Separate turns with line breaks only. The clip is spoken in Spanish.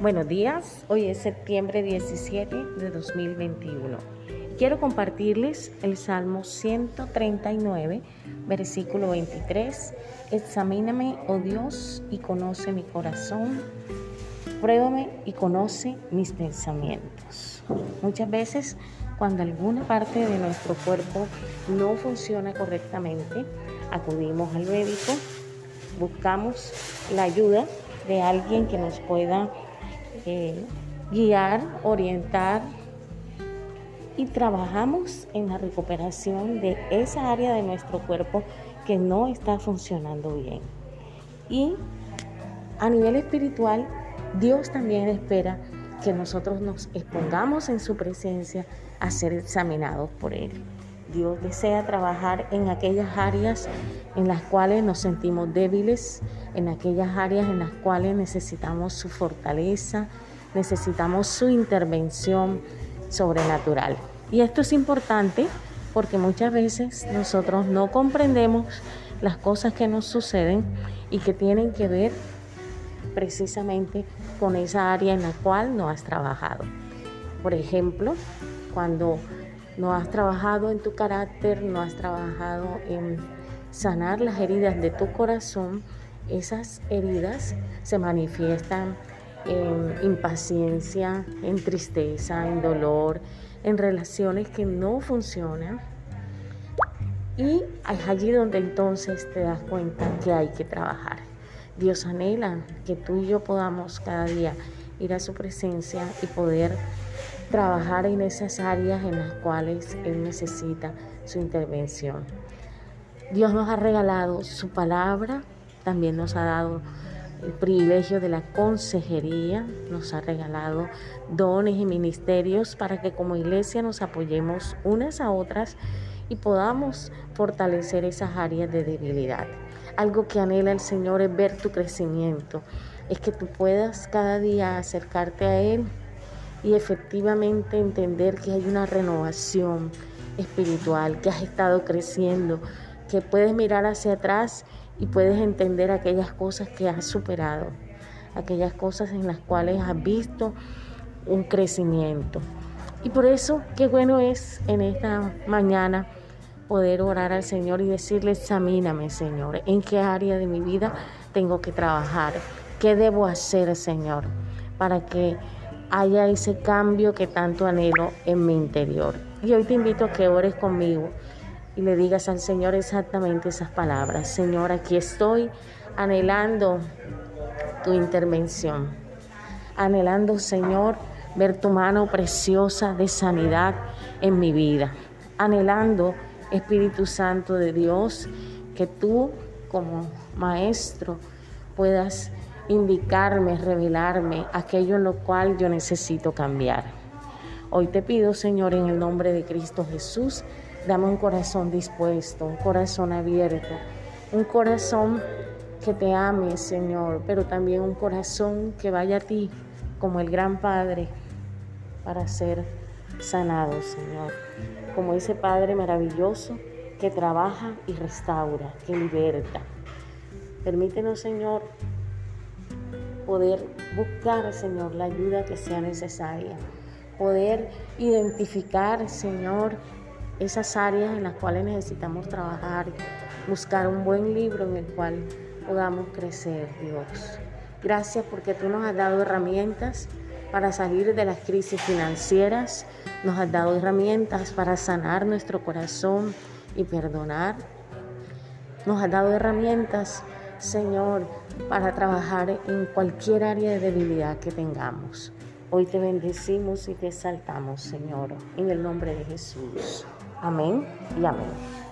Buenos días, hoy es septiembre 17 de 2021. Quiero compartirles el Salmo 139, versículo 23. Examíname, oh Dios, y conoce mi corazón. Pruébame y conoce mis pensamientos. Muchas veces cuando alguna parte de nuestro cuerpo no funciona correctamente, acudimos al médico, buscamos la ayuda de alguien que nos pueda eh, guiar, orientar y trabajamos en la recuperación de esa área de nuestro cuerpo que no está funcionando bien. Y a nivel espiritual, Dios también espera que nosotros nos expongamos en su presencia a ser examinados por Él. Dios desea trabajar en aquellas áreas en las cuales nos sentimos débiles, en aquellas áreas en las cuales necesitamos su fortaleza, necesitamos su intervención sobrenatural. Y esto es importante porque muchas veces nosotros no comprendemos las cosas que nos suceden y que tienen que ver precisamente con esa área en la cual no has trabajado. Por ejemplo, cuando no has trabajado en tu carácter, no has trabajado en sanar las heridas de tu corazón, esas heridas se manifiestan en impaciencia, en tristeza, en dolor, en relaciones que no funcionan. Y es allí donde entonces te das cuenta que hay que trabajar. Dios anhela que tú y yo podamos cada día ir a su presencia y poder trabajar en esas áreas en las cuales Él necesita su intervención. Dios nos ha regalado su palabra, también nos ha dado el privilegio de la consejería, nos ha regalado dones y ministerios para que como iglesia nos apoyemos unas a otras y podamos fortalecer esas áreas de debilidad. Algo que anhela el Señor es ver tu crecimiento, es que tú puedas cada día acercarte a Él y efectivamente entender que hay una renovación espiritual, que has estado creciendo, que puedes mirar hacia atrás y puedes entender aquellas cosas que has superado, aquellas cosas en las cuales has visto un crecimiento. Y por eso qué bueno es en esta mañana poder orar al Señor y decirle, examíname Señor, en qué área de mi vida tengo que trabajar, qué debo hacer Señor, para que haya ese cambio que tanto anhelo en mi interior. Y hoy te invito a que ores conmigo y le digas al Señor exactamente esas palabras. Señor, aquí estoy anhelando tu intervención. Anhelando, Señor, ver tu mano preciosa de sanidad en mi vida. Anhelando, Espíritu Santo de Dios, que tú como maestro puedas indicarme, revelarme aquello en lo cual yo necesito cambiar. Hoy te pido, Señor, en el nombre de Cristo Jesús, dame un corazón dispuesto, un corazón abierto, un corazón que te ame, Señor, pero también un corazón que vaya a ti como el gran Padre para ser sanado, Señor. Como ese Padre maravilloso que trabaja y restaura, que liberta. Permítenos, Señor, poder buscar, Señor, la ayuda que sea necesaria, poder identificar, Señor, esas áreas en las cuales necesitamos trabajar, buscar un buen libro en el cual podamos crecer, Dios. Gracias porque tú nos has dado herramientas para salir de las crisis financieras, nos has dado herramientas para sanar nuestro corazón y perdonar. Nos has dado herramientas Señor, para trabajar en cualquier área de debilidad que tengamos. Hoy te bendecimos y te exaltamos, Señor, en el nombre de Jesús. Amén y amén.